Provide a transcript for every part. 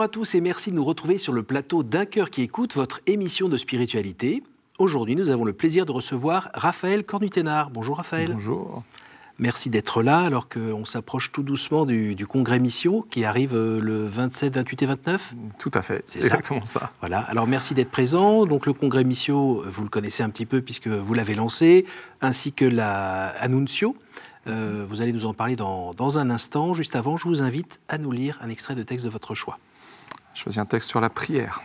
Bonjour à tous et merci de nous retrouver sur le plateau d'un cœur qui écoute votre émission de spiritualité. Aujourd'hui, nous avons le plaisir de recevoir Raphaël Cornuténard. Bonjour Raphaël. Bonjour. Merci d'être là alors qu'on s'approche tout doucement du, congrès Mission qui arrive euh, le 27, 28 et 29. Tout à fait, c'est exactement ça. Voilà, alors merci d'être présent. Donc le congrès Mission, vous le connaissez un petit peu puisque vous l'avez lancé, ainsi que la Annuncio. Euh, vous allez nous en parler dans, dans, un instant. Juste avant, je vous invite à nous lire un extrait de texte de votre choix. Je choisis un texte sur la prière.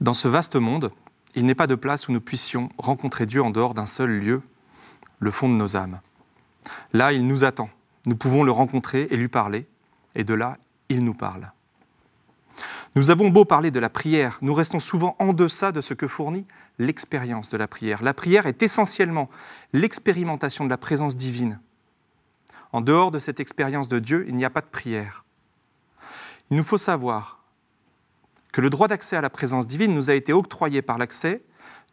Dans ce vaste monde, il n'est pas de place où nous puissions rencontrer Dieu en dehors d'un seul lieu, le fond de nos âmes. Là, il nous attend. Nous pouvons le rencontrer et lui parler, et de là, il nous parle. Nous avons beau parler de la prière, nous restons souvent en deçà de ce que fournit l'expérience de la prière. La prière est essentiellement l'expérimentation de la présence divine. En dehors de cette expérience de Dieu, il n'y a pas de prière. Il nous faut savoir que le droit d'accès à la présence divine nous a été octroyé par l'accès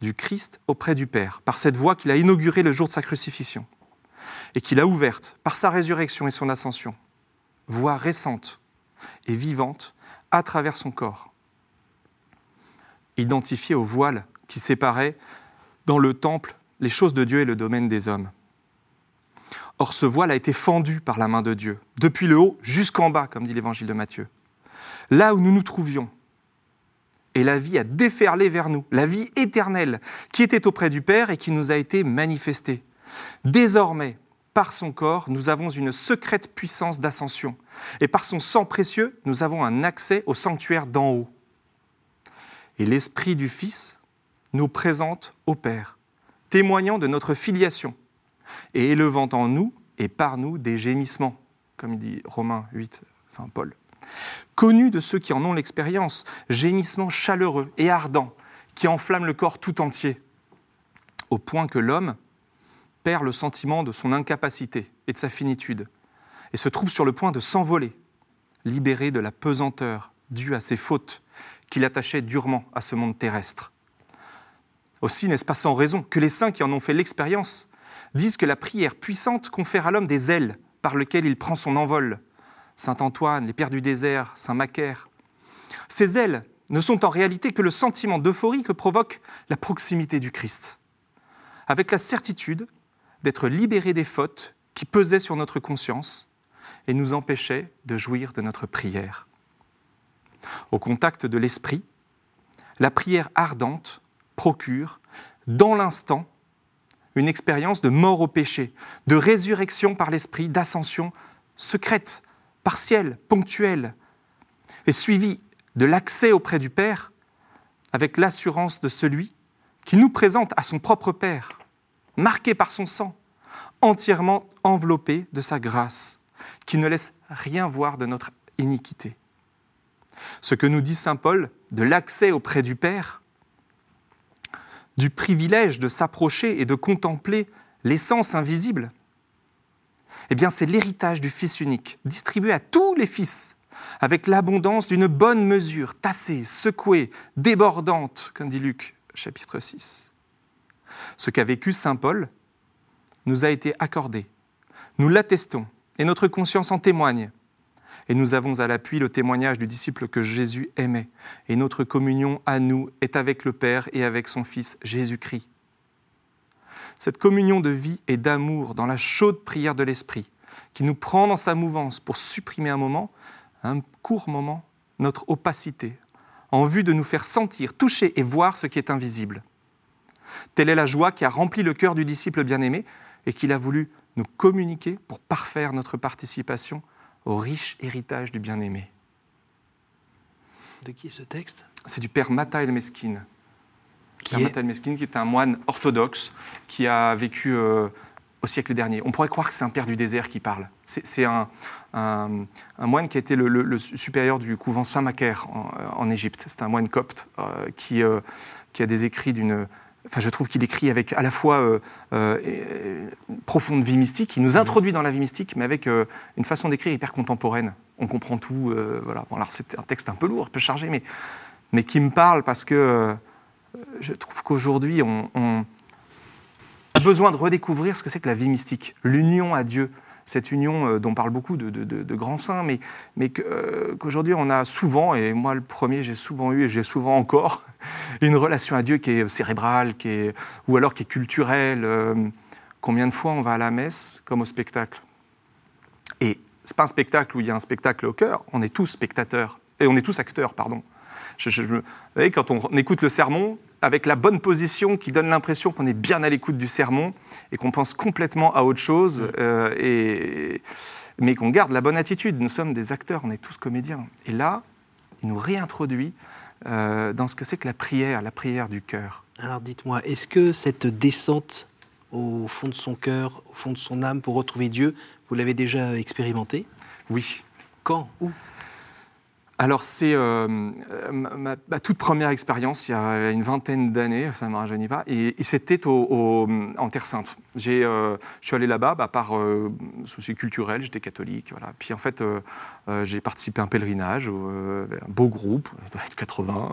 du Christ auprès du Père, par cette voie qu'il a inaugurée le jour de sa crucifixion, et qu'il a ouverte par sa résurrection et son ascension, voie récente et vivante à travers son corps, identifiée au voile qui séparait dans le temple les choses de Dieu et le domaine des hommes. Or, ce voile a été fendu par la main de Dieu, depuis le haut jusqu'en bas, comme dit l'évangile de Matthieu. Là où nous nous trouvions, et la vie a déferlé vers nous, la vie éternelle qui était auprès du Père et qui nous a été manifestée. Désormais, par son corps, nous avons une secrète puissance d'ascension, et par son sang précieux, nous avons un accès au sanctuaire d'en haut. Et l'Esprit du Fils nous présente au Père, témoignant de notre filiation, et élevant en nous et par nous des gémissements, comme dit Romains 8, enfin Paul connu de ceux qui en ont l'expérience, gémissement chaleureux et ardent qui enflamme le corps tout entier, au point que l'homme perd le sentiment de son incapacité et de sa finitude, et se trouve sur le point de s'envoler, libéré de la pesanteur due à ses fautes qui l'attachaient durement à ce monde terrestre. Aussi n'est-ce pas sans raison que les saints qui en ont fait l'expérience disent que la prière puissante confère à l'homme des ailes par lesquelles il prend son envol, Saint Antoine, les Pères du désert, Saint Macaire. Ces ailes ne sont en réalité que le sentiment d'euphorie que provoque la proximité du Christ, avec la certitude d'être libérés des fautes qui pesaient sur notre conscience et nous empêchaient de jouir de notre prière. Au contact de l'Esprit, la prière ardente procure, dans l'instant, une expérience de mort au péché, de résurrection par l'Esprit, d'ascension secrète partiel, ponctuel, et suivi de l'accès auprès du Père avec l'assurance de celui qui nous présente à son propre Père, marqué par son sang, entièrement enveloppé de sa grâce, qui ne laisse rien voir de notre iniquité. Ce que nous dit Saint Paul de l'accès auprès du Père, du privilège de s'approcher et de contempler l'essence invisible, eh bien c'est l'héritage du Fils unique, distribué à tous les fils, avec l'abondance d'une bonne mesure, tassée, secouée, débordante, comme dit Luc, chapitre 6. Ce qu'a vécu Saint Paul nous a été accordé. Nous l'attestons, et notre conscience en témoigne. Et nous avons à l'appui le témoignage du disciple que Jésus aimait. Et notre communion à nous est avec le Père et avec son Fils Jésus-Christ cette communion de vie et d'amour dans la chaude prière de l'Esprit, qui nous prend dans sa mouvance pour supprimer un moment, un court moment, notre opacité, en vue de nous faire sentir, toucher et voir ce qui est invisible. Telle est la joie qui a rempli le cœur du disciple bien-aimé et qu'il a voulu nous communiquer pour parfaire notre participation au riche héritage du bien-aimé. De qui est ce texte C'est du père Mata Mesquine qui est... qui est un moine orthodoxe qui a vécu euh, au siècle dernier. On pourrait croire que c'est un père du désert qui parle. C'est un, moine qui a été le, supérieur du couvent Saint-Macaire en, Égypte. C'est un moine copte euh, qui, euh, qui a des écrits d'une... Enfin, je trouve qu'il écrit avec à la fois profonde vie mystique, il nous mmh. introduit dans la vie mystique, mais avec une façon d'écrire hyper contemporaine. On comprend tout. voilà. alors c'est un texte un peu lourd, un peu chargé, mais, mais qui me parle parce que je trouve qu'aujourd'hui, on, a besoin de redécouvrir ce que c'est que la vie mystique, l'union à Dieu cette union euh, dont parlent beaucoup de, grands saints, mais, mais euh, qu'aujourd'hui on a souvent, et moi le premier j'ai souvent eu et j'ai souvent encore, une relation à Dieu qui est cérébrale, qui est, ou alors qui est culturelle. euh, combien de fois on va à la messe comme au spectacle? Et c'est pas un spectacle où il y a un spectacle au cœur, on est tous spectateurs, et on est tous acteurs, pardon. Je- je- je- vous voyez, quand on écoute le sermon, avec la bonne position qui donne l'impression qu'on est bien à l'écoute du sermon et qu'on pense complètement à autre chose, euh, et, mais qu'on garde la bonne attitude. Nous sommes des acteurs, on est tous comédiens. Et là, il nous réintroduit euh, dans ce que c'est que la prière, la prière du cœur. Alors dites-moi, est-ce que cette descente au fond de son cœur, au fond de son âme pour retrouver Dieu, vous l'avez déjà expérimenté Oui. Quand? Où? Alors, c'est euh, ma, toute première expérience, il y a une vingtaine d'années, ça ne me rajeunit pas, et, et c'était en Terre Sainte. Euh, je suis allé là-bas bah, par euh, souci culturel, j'étais catholique. Voilà. Puis en fait, j'ai participé à un pèlerinage, un beau groupe, il doit être 80.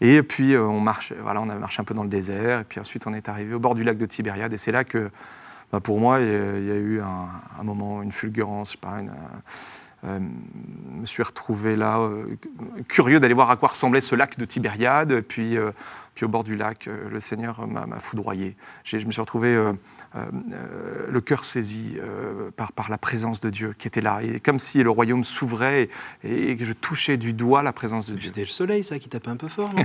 et puis, on, marche, voilà, on a marché un peu dans le désert, et puis ensuite, on est arrivé au bord du lac de Tibériade, et c'est là que, bah, pour moi, il y a, eu un, un moment, une fulgurance, je sais pas, une, euh, je me suis retrouvé là, euh, curieux d'aller voir à quoi ressemblait ce lac de Tibériade. Puis, euh, puis au bord du lac, euh, le Seigneur m'a foudroyé. Je me suis retrouvé le cœur saisi par, par la présence de Dieu qui était là. Et comme si le royaume s'ouvrait et, que je touchais du doigt la présence de Dieu. C'était le soleil, ça, qui tapait un peu fort, non?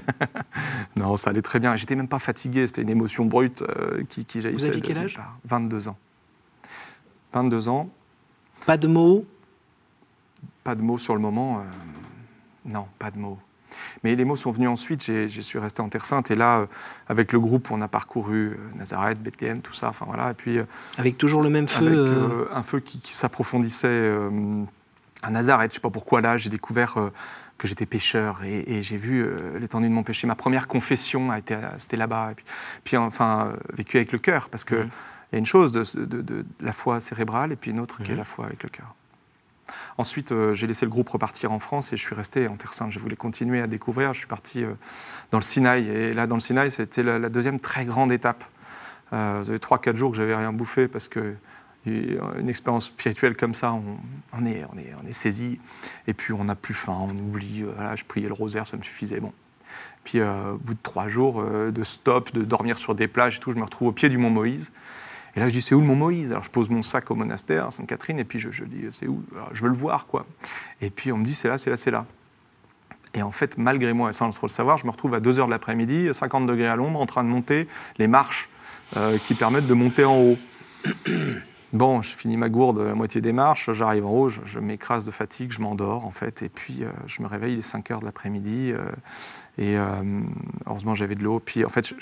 Non, ça allait très bien. J'étais même pas fatigué. C'était une émotion brute qui, qui jaillissait. aviez de quel âge? part. 22 ans. 22 ans. Pas de mots? Pas de mots sur le moment. euh, non, pas de mots. Mais les mots sont venus ensuite. Je suis resté en Terre Sainte. Et là, euh, avec le groupe, on a parcouru euh, Nazareth, Bethléem, tout ça. Enfin voilà. Et puis, euh, Avec toujours le même feu avec un feu qui, qui s'approfondissait à Nazareth. Je ne sais pas pourquoi là, j'ai découvert que j'étais pécheur et, et j'ai vu l'étendue de mon péché. Ma première confession a été, c'était là-bas. Et puis, puis, enfin, vécu avec le cœur, parce que il y a une chose de, de- de la foi cérébrale et puis une autre qui est la foi avec le cœur. Ensuite, euh, j'ai laissé le groupe repartir en France et je suis resté en Terre Sainte. Je voulais continuer à découvrir. Je suis parti euh, dans le Sinaï. Et là, dans le Sinaï, c'était la, deuxième très grande étape. Vous avez 3-4 jours que j'avais rien bouffé parce que euh, une expérience spirituelle comme ça, on, est, on, est, on est saisi. Et puis, on n'a plus faim, on oublie. je priais le rosaire, ça me suffisait. Bon. Puis, au bout de trois jours de stop, de dormir sur des plages et tout, je me retrouve au pied du mont Moïse. Et là, je dis, c'est où le mont Moïse? Alors, je pose mon sac au monastère, à Sainte-Catherine, et puis je, dis, c'est où? Je veux le voir, quoi. Et puis, on me dit, c'est là, c'est là, c'est là. Et en fait, malgré moi, et sans trop le savoir, je me retrouve à 2 heures de l'après-midi, 50 degrés à l'ombre, en train de monter les marches euh, qui permettent de monter en haut. Bon, je finis ma gourde à la moitié des marches, j'arrive en haut, je, m'écrase de fatigue, je m'endors en fait, et puis euh, je me réveille, il est 5 heures de l'après-midi, euh, et heureusement j'avais de l'eau, puis en fait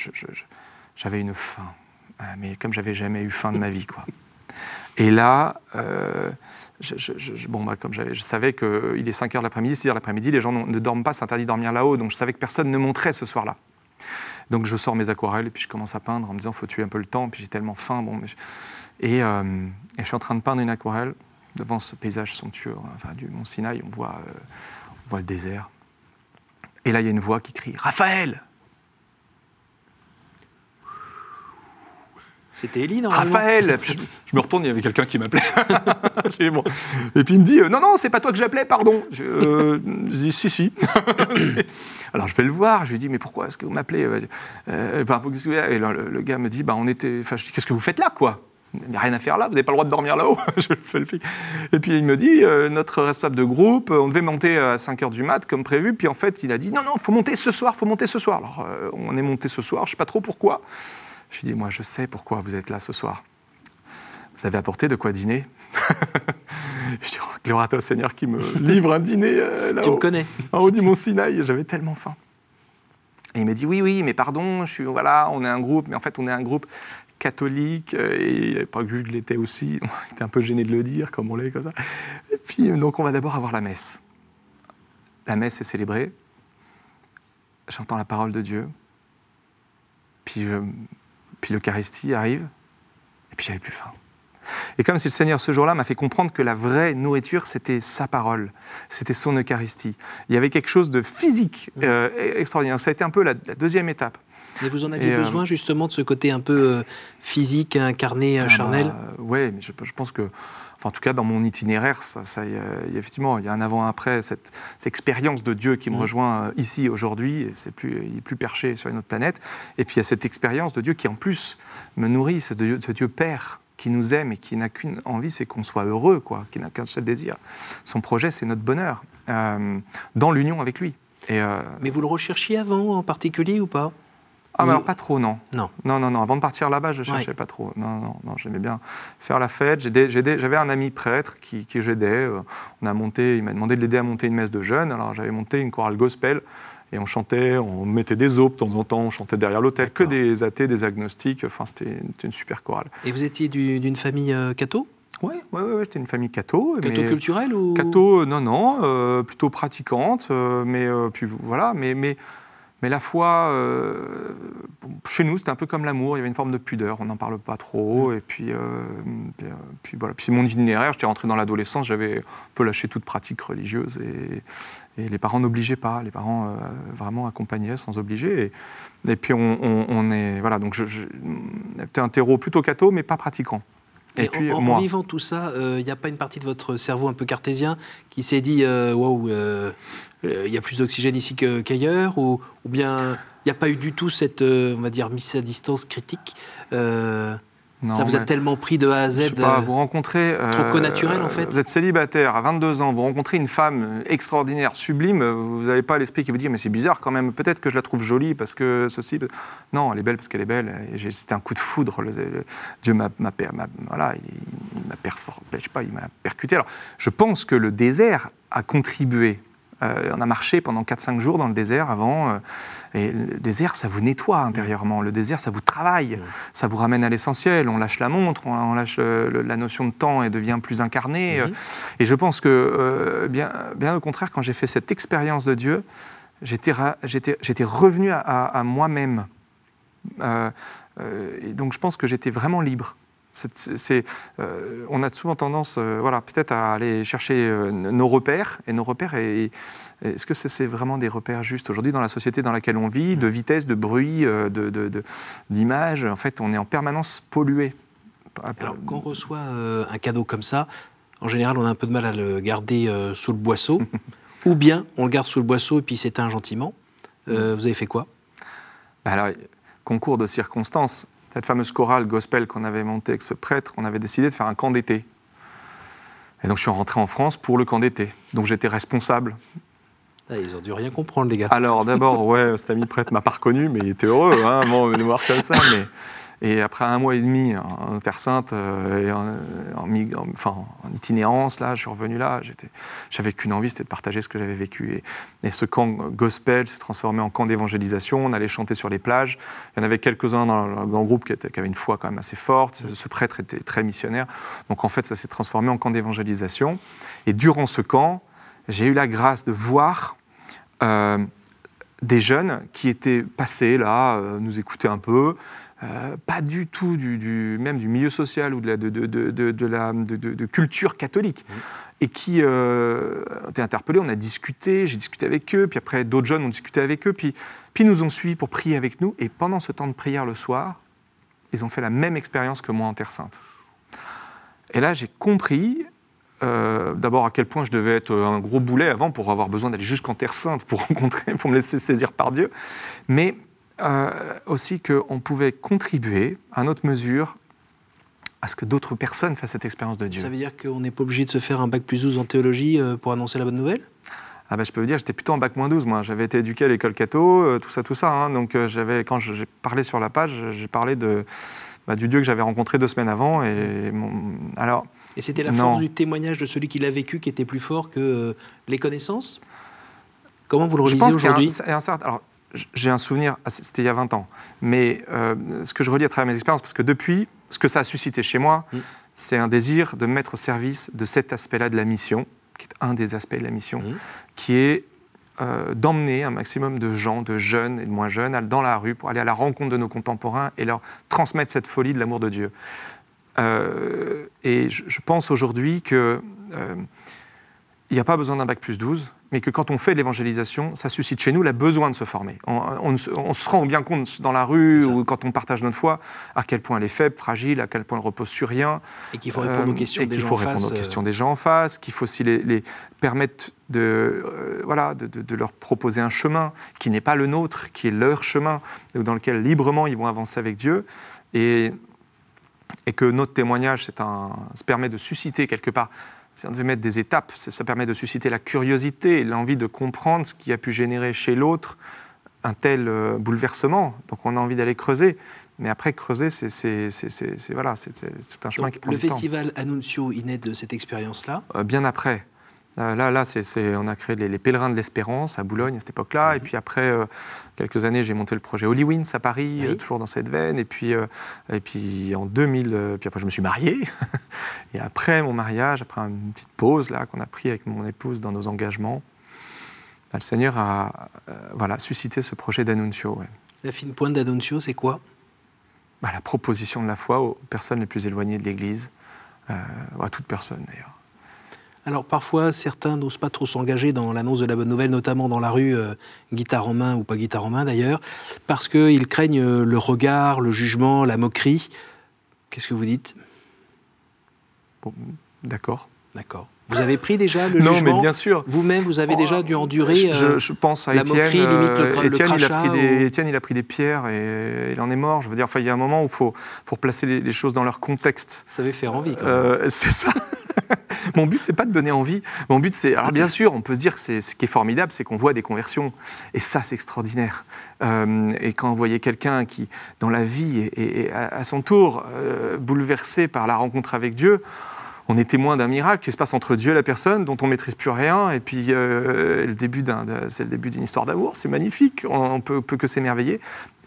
j'avais une faim, mais comme j'avais jamais eu faim de ma vie, quoi. Et là, euh, je, bon, bah, comme je savais qu'il est 5 heures de l'après-midi, 6 heures de l'après-midi, les gens ne dorment pas, c'est interdit de dormir là-haut, donc je savais que personne ne monterait ce soir-là. Donc je sors mes aquarelles et puis je commence à peindre en me disant faut tuer un peu le temps. Puis j'ai tellement faim. Bon, euh, et je suis en train de peindre une aquarelle devant ce paysage somptueux, enfin du Mont Sinaï. On voit, euh, on voit le désert. Et là il y a une voix qui crie Raphaël, C'était Élie, normalement Raphaël. Puis je, je me retourne, il y avait quelqu'un qui m'appelait. Bon. Et puis il me dit euh, non non c'est pas toi que j'appelais pardon. Je, euh, je dis si si. Alors je vais le voir, je lui dis mais pourquoi est-ce que vous m'appelez euh, Et le, le- le gars me dit bah on était, enfin je dis qu'est-ce que vous faites là quoi? Il n'y a rien à faire là, vous n'avez pas le droit de dormir là-haut. Je fais le flic. Et puis il me dit, euh, notre responsable de groupe, on devait monter à 5h du mat comme prévu. Puis en fait, il a dit, non, non, faut monter ce soir, faut monter ce soir. Alors euh, on est monté ce soir, je ne sais pas trop pourquoi. Je lui dis, moi je sais pourquoi vous êtes là ce soir. Vous avez apporté de quoi dîner? Je dis, oh, gloire à toi Seigneur qui me livre un dîner euh, Tu me là-haut, connais en haut du mont Sinaï. J'avais tellement faim. Et il me dit, oui, oui, mais pardon, je suis, voilà, on est un groupe, mais en fait on est un groupe catholique, euh, et pas vu que je l'étais aussi, il était un peu gêné de le dire, comme on l'est, comme ça. Et puis, donc on va d'abord avoir la messe. La messe est célébrée, j'entends la parole de Dieu, puis, je- puis l'Eucharistie arrive, et puis j'avais plus faim. Et comme si le Seigneur ce jour-là m'a fait comprendre que la vraie nourriture, c'était sa parole, c'était son Eucharistie. Il y avait quelque chose de physique euh, extraordinaire. Ça a été un peu la- la deuxième étape. Mais vous en aviez Et, euh, besoin justement de ce côté un peu euh, physique, incarné, Ah charnel? bah, ouais, mais je, je pense que enfin en tout cas dans mon itinéraire, ça, ça, il y a- effectivement, il y a un avant-après, cette, cette expérience de Dieu qui me Mhm. rejoint euh, ici aujourd'hui, c'est plus, il est plus perché sur une autre planète, et puis il y a cette expérience de Dieu qui en plus me nourrit, ce Dieu, ce Dieu Père qui nous aime et qui n'a qu'une envie, c'est qu'on soit heureux, quoi, qui n'a qu'un seul désir. Son projet, c'est notre bonheur, euh, dans l'union avec lui. Et, euh, Mais vous le recherchiez avant en particulier ou pas? Ah, mais alors pas trop, non. Non. Non, non, non. Avant de partir là-bas, je cherchais Ouais. pas trop. Non, non, non. J'aimais bien faire la fête. J'avais un ami prêtre qui, qui j'aidais. Euh, On a monté, il m'a demandé de l'aider à monter une messe de jeunes. Alors j'avais monté une chorale gospel et on chantait, on mettait des os de temps en temps, on chantait derrière l'hôtel, que des athées, des agnostiques. Enfin, c'était une super chorale. Et vous étiez du- d'une famille euh, catho? Oui, ouais, ouais, ouais, j'étais une famille catho. Catho culturelle ou? Catho, euh, non, non, euh, plutôt pratiquante, euh, mais puis voilà, mais, mais, mais la foi, euh, chez nous, c'était un peu comme l'amour, il y avait une forme de pudeur, on n'en parle pas trop, et puis, euh, puis, euh, puis voilà, puis c'est mon itinéraire, j'étais rentré dans l'adolescence, j'avais un peu lâché toute pratique religieuse, et, et les parents n'obligeaient pas, les parents euh, vraiment accompagnaient sans obliger, et, et puis on, on- on est, voilà, donc c'était un terreau plutôt catho, mais pas pratiquant. Et, Et puis en, vivant tout ça, il n'y a pas une partie de votre cerveau un peu cartésien qui s'est dit euh, waouh, euh, euh, il y a plus d'oxygène ici qu'ailleurs ou, ou bien il n'y a pas eu du tout cette, euh, on va dire, mise à distance critique euh, Non, Ça vous a tellement pris de A à Z Je sais pas, euh, vous rencontrez. trop euh, connaturel, en fait Vous êtes célibataire à 22 ans, vous rencontrez une femme extraordinaire, sublime, vous n'avez pas l'esprit qui vous dit Mais c'est bizarre quand même, peut-être que je la trouve jolie parce que ceci. Non, elle est belle parce qu'elle est belle. C'était un coup de foudre. le- le- Dieu m'a voilà, il, il m'a perfor- je sais pas, il m'a percuté. Alors, je pense que le désert a contribué. Euh, on a marché pendant 4-5 jours dans le désert avant. euh, et le désert, ça vous nettoie intérieurement. Le désert, ça vous travaille. Mm. Ça vous ramène à l'essentiel. On lâche la montre, on, on lâche euh, le- la notion de temps et devient plus incarné. Mhm. Et je pense que, bien, bien au contraire, quand j'ai fait cette expérience de Dieu, j'étais revenu à, à- à moi-même. Et donc je pense que j'étais vraiment libre. C'est- euh, on a souvent tendance, euh, voilà, peut-être à aller chercher euh, nos repères. Et nos repères, et- et est-ce que c'est vraiment des repères justes aujourd'hui dans la société dans laquelle on vit, de vitesse, de bruit, de- d'image? En fait, on est en permanence pollué. Alors, quand on reçoit un cadeau comme ça, en général, on a un peu de mal à le garder sous le boisseau, ou bien on le garde sous le boisseau et puis s'éteint gentiment. Euh, vous avez fait quoi? Bah alors, concours de circonstances, cette fameuse chorale gospel qu'on avait montée avec ce prêtre, on avait décidé de faire un camp d'été. Et donc je suis rentré en France pour le camp d'été. Donc j'étais responsable. Ah, Ils ont dû rien comprendre, les gars. Alors d'abord, ouais, cet ami prêtre m'a pas reconnu, mais il était heureux, hein, bon, de me voir comme ça. Mais... Et après un mois et demi en Terre Sainte, euh, en, itinérance, là, je suis revenu là, j'avais qu'une envie, c'était de partager ce que j'avais vécu. Et, ce camp gospel s'est transformé en camp d'évangélisation, on allait chanter sur les plages. Il y en avait quelques-uns dans, dans le groupe qui, avaient une foi quand même assez forte, ce, ce prêtre était très missionnaire. Donc en fait, ça s'est transformé en camp d'évangélisation. Et durant ce camp, j'ai eu la grâce de voir euh, des jeunes qui étaient passés là, euh, nous écoutaient un peu, euh, pas du tout du, du- même du milieu social ou de la, de culture catholique, et qui euh, ont été interpellés, on a discuté, j'ai discuté avec eux, puis après d'autres jeunes ont discuté avec eux, puis, puis ils nous ont suivis pour prier avec nous, et pendant ce temps de prière le soir, ils ont fait la même expérience que moi en Terre Sainte. Et là, j'ai compris euh, d'abord à quel point je devais être un gros boulet avant pour avoir besoin d'aller jusqu'en Terre Sainte pour rencontrer, pour me laisser saisir par Dieu, mais euh, aussi qu'on pouvait contribuer à notre mesure à ce que d'autres personnes fassent cette expérience de Dieu. Ça veut dire qu'on n'est pas obligé de se faire un bac plus 12 en théologie euh, pour annoncer la bonne nouvelle? Ah bah, je peux vous dire, j'étais plutôt en bac moins 12, moi. J'avais été éduqué à l'école catho, euh, tout ça, tout ça. hein. Donc, euh, j'avais, quand j'ai parlé sur la page, j'ai parlé de, bah, du Dieu que j'avais rencontré deux semaines avant. Et mon- alors, Et c'était la Non. force du témoignage de celui qui l'a vécu qui était plus fort que euh, les connaissances? Comment vous le relisez un- aujourd'hui? un certain- alors, j'ai un souvenir, ah, c'était il y a 20 ans, mais euh, ce que je relis à travers mes expériences, parce que depuis, ce que ça a suscité chez moi, Mm. c'est un désir de me mettre au service de cet aspect-là de la mission, qui est un des aspects de la mission, Mm. qui est euh, d'emmener un maximum de gens, de jeunes et de moins jeunes, dans la rue pour aller à la rencontre de nos contemporains et leur transmettre cette folie de l'amour de Dieu. Euh, et je, je pense aujourd'hui que il n'y a pas besoin d'un bac plus 12, mais que quand on fait de l'évangélisation, ça suscite chez nous le besoin de se former. On, se rend bien compte dans la rue ou quand on partage notre foi à quel point elle est faible, fragile, à quel point elle repose sur rien. Et qu'il faut répondre aux questions, des, gens faut répondre aux questions des gens en face, qu'il faut aussi les, permettre de, euh, voilà, de, de, leur proposer un chemin qui n'est pas le nôtre, qui est leur chemin, dans lequel librement ils vont avancer avec Dieu. Et, et que notre témoignage un, se permet de susciter quelque part on devait mettre des étapes, ça permet de susciter la curiosité, l'envie de comprendre ce qui a pu générer chez l'autre un tel euh, bouleversement. Donc on a envie d'aller creuser. Mais après, creuser, c'est voilà, tout un chemin qui prend Le du temps. festival Annuncio, il naît de cette expérience-là? Euh, Bien après. Euh, là, là on a créé les, Pèlerins de l'Espérance à Boulogne à cette époque-là. Et puis après euh, quelques années, j'ai monté le projet Holy à Paris, euh, toujours dans cette veine. Et puis, et puis en 2000, puis après, je me suis marié. et après mon mariage, après une petite pause là qu'on a pris avec mon épouse dans nos engagements, bah, le Seigneur a voilà, suscité ce projet d'Annuncio. La fine pointe d'Annuncio, c'est quoi? Bah, La proposition de la foi aux personnes les plus éloignées de l'Église, à toute personne d'ailleurs. Alors parfois, certains n'osent pas trop s'engager dans l'annonce de la bonne nouvelle, notamment dans la rue, euh, guitare en main ou pas guitare en main d'ailleurs, parce qu'ils craignent euh, le regard, le jugement, la moquerie. Qu'est-ce que vous dites? D'accord. D'accord. Vous avez pris déjà le non, jugement mais bien sûr. Vous-même, vous avez déjà dû endurer je, je, pense à la Étienne. Moquerie, limite le, Étienne, il a pris des, Étienne, il a pris des pierres et il en est mort. Je veux dire, il y a un moment où il faut, faut replacer les, les, choses dans leur contexte. Ça avait faire envie. Euh, c'est ça. Mon but, c'est pas de donner envie. Mon but, c'est. Alors, bien sûr, on peut se dire que ce qui est formidable, c'est qu'on voit des conversions. Et ça, c'est extraordinaire. Euh, et quand vous voyez quelqu'un qui, dans la vie, est, à son tour euh, bouleversé par la rencontre avec Dieu, on est témoin d'un miracle qui se passe entre Dieu et la personne dont on maîtrise plus rien. Et puis, euh, c'est le début d'une histoire d'amour. C'est magnifique. On, peut, peut, que s'émerveiller.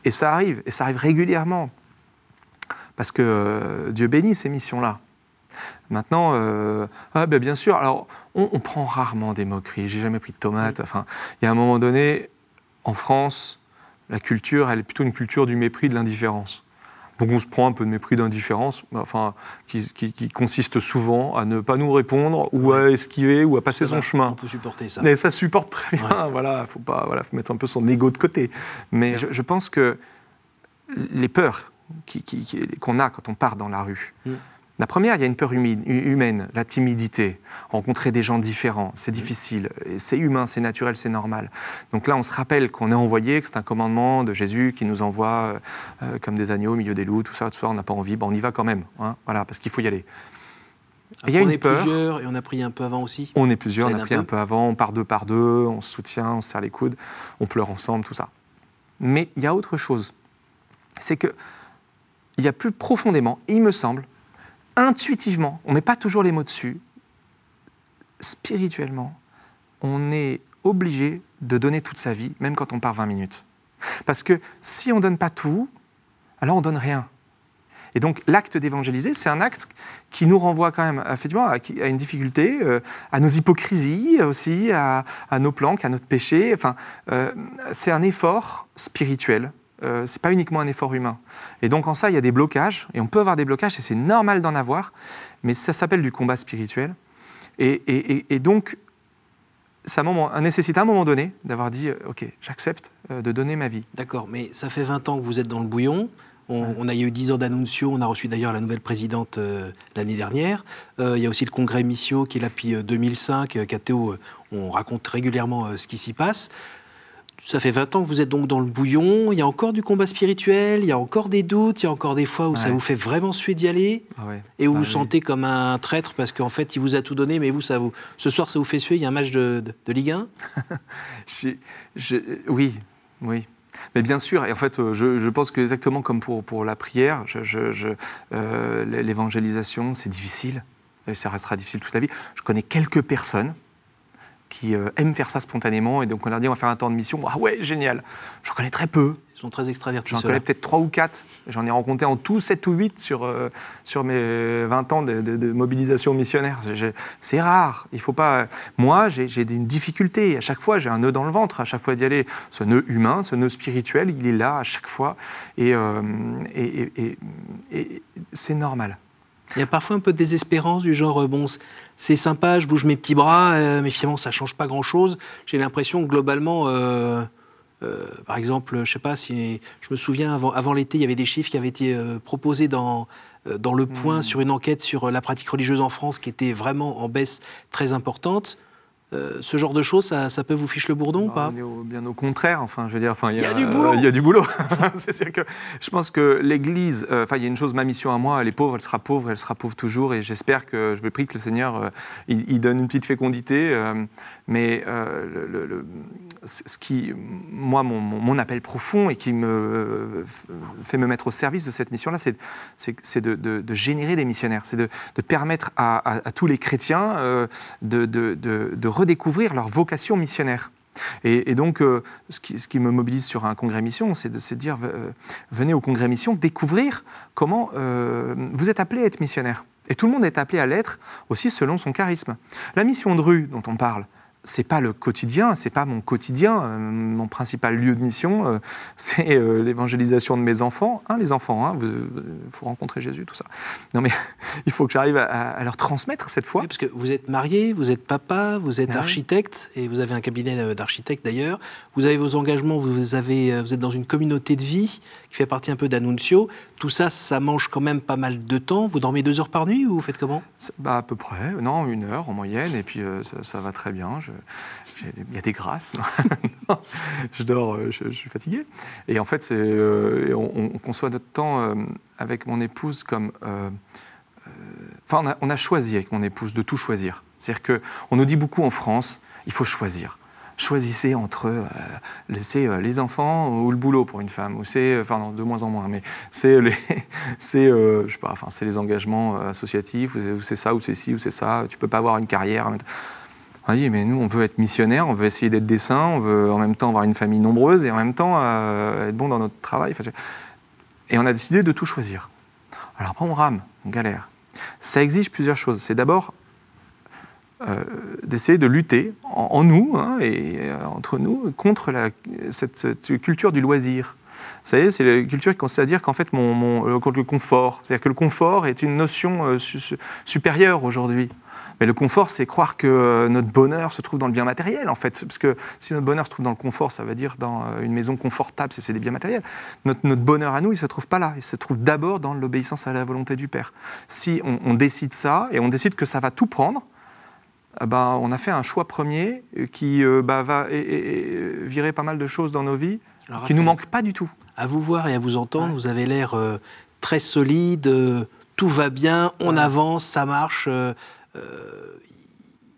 Et ça arrive. Et ça arrive régulièrement. Parce que Dieu bénit ces missions-là. Maintenant, euh, ah ben bien sûr, alors on, prend rarement des moqueries. J'ai jamais pris de tomates. Enfin, il y a un moment donné, en France, la culture, elle est plutôt une culture du mépris, de l'indifférence. Donc on se prend un peu de mépris d'indifférence, enfin, qui, consiste souvent à ne pas nous répondre ou à esquiver ou à passer son chemin. On peut supporter ça. Mais ça supporte très bien. Voilà, faut pas, voilà, faut mettre un peu son ego de côté. Mais je, pense que les peurs qu'on a quand on part dans la rue. Mm. La première, il y a une peur humaine, la timidité, rencontrer des gens différents, c'est difficile, c'est humain, c'est naturel, c'est normal. Donc là, on se rappelle qu'on est envoyé, que c'est un commandement de Jésus qui nous envoie euh, euh, comme des agneaux au milieu des loups, tout ça, tout ça, on n'a pas envie, bon, on y va quand même, hein, voilà, parce qu'il faut y aller. il y a on une est plusieurs et on a prié un peu avant aussi. On est plusieurs, on a prié un peu. avant, on part deux par deux, on se soutient, on se serre les coudes, on pleure ensemble, tout ça. Mais il y a autre chose, c'est que il y a plus profondément, il me semble, intuitivement, on ne met pas toujours les mots dessus, spirituellement, on est obligé de donner toute sa vie, même quand on part 20 minutes. Parce que si on ne donne pas tout, alors on ne donne rien. Et donc l'acte d'évangéliser, c'est un acte qui nous renvoie quand même effectivement à, une difficulté, euh, à nos hypocrisies aussi, à, nos planques, à notre péché. Enfin, euh, c'est un effort spirituel euh, c'est pas uniquement un effort humain. Et donc en ça, il y a des blocages, et on peut avoir des blocages, et c'est normal d'en avoir, mais ça s'appelle du combat spirituel. Et, donc, ça nécessite à un moment donné d'avoir dit, euh, OK, j'accepte euh, de donner ma vie. D'accord, mais ça fait 20 ans que vous êtes dans le bouillon. On, a eu 10 ans d'annuncio, on a reçu d'ailleurs la nouvelle présidente l'année dernière. il y a aussi le congrès Missio qui est là depuis 2005. Cathéo, on raconte régulièrement ce qui s'y passe. Ça fait 20 ans que vous êtes donc dans le bouillon. Il y a encore du combat spirituel, il y a encore des doutes, il y a encore des fois où ça vous fait vraiment suer d'y aller. Ah et où vous vous sentez comme un traître parce qu'en fait, il vous a tout donné, mais vous, ça vous, ce soir, ça vous fait suer. Il y a un match de, de, Ligue 1 Oui, oui. Mais bien sûr, et en fait, euh, je, pense que exactement comme pour, pour la prière, euh, l'évangélisation, c'est difficile. Et ça restera difficile toute la vie. Je connais quelques personnes qui euh, aiment faire ça spontanément. Et donc, on leur dit, on va faire un temps de mission. Ah ouais, génial. J'en connais très peu. Ils sont très extravertis. J'en connais peut-être 3 ou 4. J'en ai rencontré en tout 7 ou 8 sur, euh, sur mes 20 ans de, mobilisation missionnaire. C'est rare. Il faut pas. Moi, j'ai une difficulté. À chaque fois, j'ai un nœud dans le ventre. À chaque fois d'y aller. Ce nœud humain, ce nœud spirituel, il est là à chaque fois. Et, euh, et, et c'est normal. Il y a parfois un peu de désespérance du genre, bon, c'est sympa, je bouge mes petits bras, mais finalement ça change pas grand-chose. J'ai l'impression que globalement, par exemple, je sais pas si je me souviens avant, avant l'été, il y avait des chiffres qui avaient été proposés dans dans le point mmh. sur une enquête sur la pratique religieuse en France qui était vraiment en baisse très importante. Euh, ce genre de choses, ça, peut vous ficher le bourdon ou pas Bien au contraire. Enfin, je veux dire, enfin, il y, a du boulot. Il y a du boulot. c'est que je pense que l'Église, euh, enfin, il y a une chose, ma mission à moi, elle est pauvre, elle sera pauvre, elle sera pauvre toujours, et j'espère que je vais prier que le Seigneur, euh, il, donne une petite fécondité. mais le, ce qui, moi, mon, appel profond et qui me fait me mettre au service de cette mission-là, c'est de, générer des missionnaires, c'est de, permettre à, tous les chrétiens de, de redécouvrir leur vocation missionnaire. Et, donc, euh, ce, qui, me mobilise sur un congrès mission, c'est de, dire euh, venez au congrès mission, découvrir comment euh, vous êtes appelé à être missionnaire. Et tout le monde est appelé à l'être aussi selon son charisme. La mission de rue dont on parle, c'est pas le quotidien, c'est pas mon quotidien. Euh, mon principal lieu de mission, euh, c'est euh, l'évangélisation de mes enfants. Hein, les enfants, il hein, faut rencontrer Jésus, tout ça. Non, mais il faut que j'arrive à, leur transmettre cette foi. parce que vous êtes marié, vous êtes papa, vous êtes ah architecte, et vous avez un cabinet d'architecte d'ailleurs. Vous avez vos engagements, vous, avez, vous êtes dans une communauté de vie qui fait partie un peu d'Annunzio. Tout ça, ça mange quand même pas mal de temps. Vous dormez deux heures par nuit ou vous faites comment? Bah, À peu près, non, une heure en moyenne, et puis ça, va très bien. Je, il y a des grâces. je dors, euh, je, suis fatigué. Et en fait, euh, on, conçoit notre temps euh, avec mon épouse comme. enfin, on a, choisi avec mon épouse de tout choisir. C'est-à-dire qu'on nous dit beaucoup en France, il faut choisir choisissez entre les enfants ou le boulot pour une femme, ou c'est, enfin de moins en moins, mais c'est les, c'est, je sais pas, enfin c'est les engagements associatifs, ou c'est ça, ou c'est ci, ou c'est ça. Tu peux pas avoir une carrière. On dit, mais nous, on veut être missionnaire, on veut essayer d'être des saints, on veut en même temps avoir une famille nombreuse et en même temps euh, être bon dans notre travail. Et on a décidé de tout choisir. Alors après, on rame, on galère. Ça exige plusieurs choses. C'est d'abord euh, d'essayer de lutter en, nous hein, et euh, entre nous contre cette, culture du loisir. Vous savez, c'est la culture qui consiste à dire qu'en fait, mon, le confort, c'est-à-dire que le confort est une notion supérieure aujourd'hui. Mais le confort, c'est croire que euh, notre bonheur se trouve dans le bien matériel, en fait. Parce que si notre bonheur se trouve dans le confort, ça veut dire dans euh, une maison confortable, c'est des biens matériels. Notre, bonheur à nous, il ne se trouve pas là. Il se trouve d'abord dans l'obéissance à la volonté du Père. Si on, décide ça, et on décide que ça va tout prendre, ben, on a fait un choix premier qui euh, bah, va virer pas mal de choses dans nos vies qui ne nous manquent pas du tout. À vous voir et à vous entendre, vous avez l'air très solide, tout va bien, on avance, ça marche. Euh,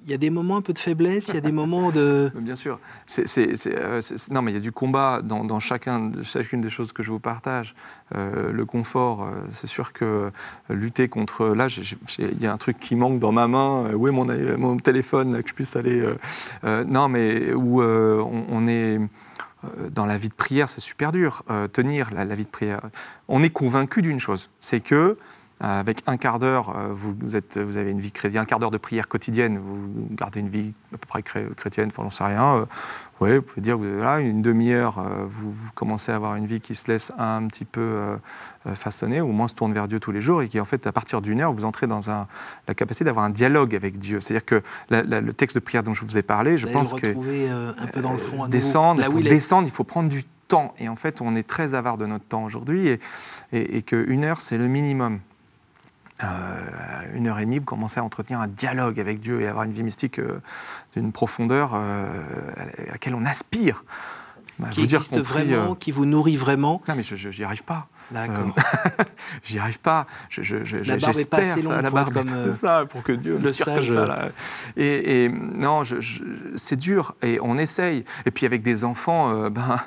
il y a des moments un peu de faiblesse, il y a des moments de... Bien sûr. Euh, non, mais il y a du combat dans, chacun, chacune des choses que je vous partage. Euh, le confort, c'est sûr que lutter contre... Là, il y a un truc qui manque dans ma main. Où est mon, mon téléphone, là, que je puisse aller... non, mais où on, est dans la vie de prière, c'est super dur, tenir la, la, vie de prière. On est convaincu d'une chose, c'est que euh, avec un quart d'heure, euh, vous, êtes, vous avez une vie chrétienne, un quart d'heure de prière quotidienne, vous gardez une vie à peu près chrétienne, enfin, j'en sais rien. Euh, oui, vous pouvez dire, voilà, une demi-heure, vous, commencez à avoir une vie qui se laisse un petit peu façonner, ou au moins se tourne vers Dieu tous les jours, et qui, en fait, à partir d'une heure, vous entrez dans un, la capacité d'avoir un dialogue avec Dieu. C'est-à-dire que le texte de prière dont je vous ai parlé, je pense que. un peu dans le fond. descendre, pour descendre, il faut prendre du temps. Et en fait, on est très avare de notre temps aujourd'hui, et, et, et qu'une heure, c'est le minimum. Euh, une heure et demie, vous commencez à entretenir un dialogue avec Dieu et avoir une vie mystique euh, d'une profondeur euh, à laquelle on aspire. Bah, qui existe vraiment, qui vous nourrit vraiment. Non, mais je n'y arrive pas. D'accord. Euh, J'y arrive pas. Je, je, la barbe est pas assez longue la barbe, comme c'est ça, pour que Dieu le sache. Ça, et, et, non, c'est dur et on essaye. Et puis avec des enfants, euh, ben,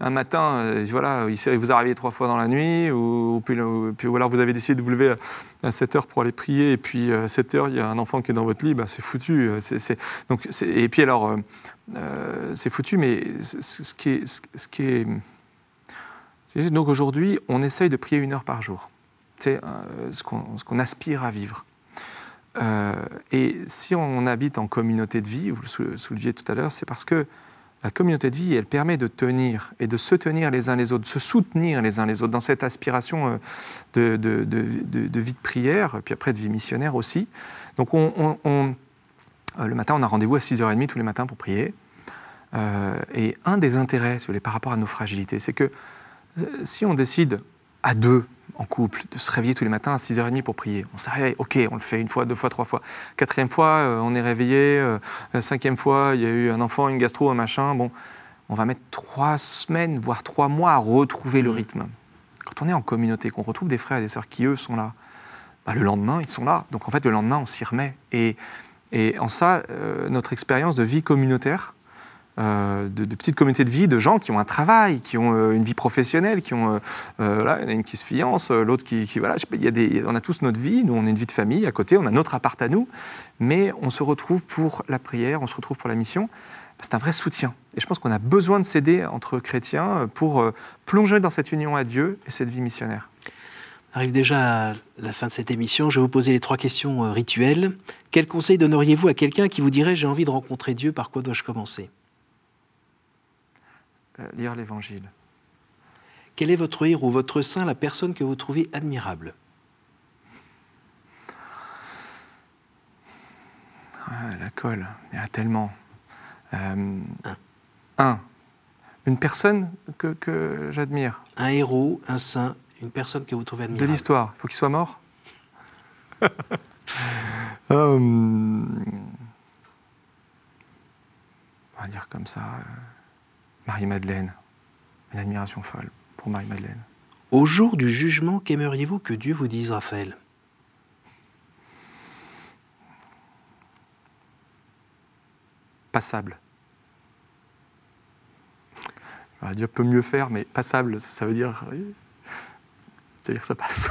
un matin, euh, voilà, il vous arrivez trois fois dans la nuit, ou, puis, puis, ou alors vous avez décidé de vous lever à 7 heures pour aller prier, et puis à 7 heures, il y a un enfant qui est dans votre lit, ben, c'est foutu. Donc, et puis alors, c'est foutu, mais ce qui est, ce qui est donc aujourd'hui, on essaye de prier une heure par jour. C'est euh, ce qu'on aspire à vivre. Euh, et si on habite en communauté de vie, vous le souleviez tout à l'heure, c'est parce que la communauté de vie, elle permet de tenir et de se tenir les uns les autres, de se soutenir les uns les autres dans cette aspiration euh, de, vie de prière, puis après de vie missionnaire aussi. Donc on, on, le matin, on a rendez-vous à 6h30 tous les matins pour prier. Et un des intérêts, si voulez, par rapport à nos fragilités, c'est que si on décide à deux, en couple, de se réveiller tous les matins à 6h30 pour prier. On se réveille, ok, on le fait une fois, deux fois, trois fois. Quatrième fois, euh, on est réveillé. Euh, cinquième fois, il y a eu un enfant, une gastro, un machin. Bon, on va mettre trois semaines, voire trois mois à retrouver le mmh. rythme. Quand on est en communauté, qu'on retrouve des frères et des sœurs qui, eux, sont là, bah, le lendemain, ils sont là. Donc en fait, le lendemain, on s'y remet. Et, et en ça, euh, notre expérience de vie communautaire, euh, de, petites communautés de vie, de gens qui ont un travail, qui ont euh, une vie professionnelle, qui ont, euh, là, il y en a une qui se fiance, l'autre qui, voilà, il y a des, on a tous notre vie, nous on a une vie de famille à côté, on a notre appart à nous, mais on se retrouve pour la prière, on se retrouve pour la mission. C'est un vrai soutien. Et je pense qu'on a besoin de s'aider entre chrétiens pour plonger dans cette union à Dieu et cette vie missionnaire. On arrive déjà à la fin de cette émission. Je vais vous poser les trois questions rituelles. Quel conseil donneriez-vous à quelqu'un qui vous dirait j'ai envie de rencontrer Dieu, par quoi dois-je commencer? euh, lire l'Évangile. Quel est votre héros, votre saint, la personne que vous trouvez admirable? Ah, La colle, il y en a tellement. Euh, un. Une personne que, j'admire. Un héros, un saint, une personne que vous trouvez admirable. De l'histoire. Il faut qu'il soit mort euh, On va dire comme ça. Marie-Madeleine. Une admiration folle pour Marie-Madeleine. Au jour du jugement, qu'aimeriez-vous que Dieu vous dise, Raphaël? Passable. Dieu peut mieux faire, mais passable, ça veut dire, ça veut dire que ça passe.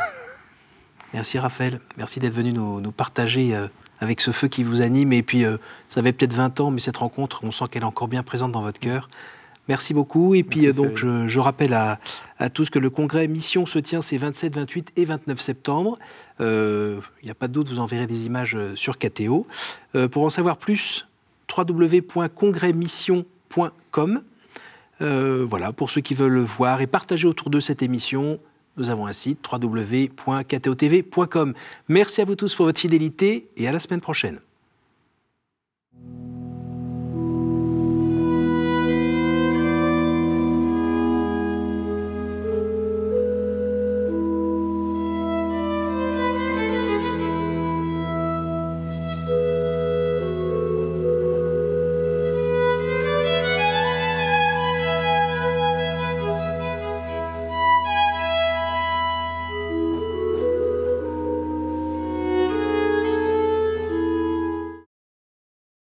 Merci Raphaël, merci d'être venu nous, partager euh, avec ce feu qui vous anime. Et puis, euh, ça avait peut-être 20 ans, mais cette rencontre, on sent qu'elle est encore bien présente dans votre cœur. Merci beaucoup. Et puis, donc, je, rappelle à, tous que le congrès Mission se tient ces 27, 28 et 29 septembre. Euh, il n'y a pas de doute, vous enverrez des images euh, sur KTO. Euh, pour en savoir plus, www.congrèsmission.com. voilà, pour ceux qui veulent le voir et partager autour de cette émission, nous avons un site www.ktotv.com. Merci à vous tous pour votre fidélité et à la semaine prochaine.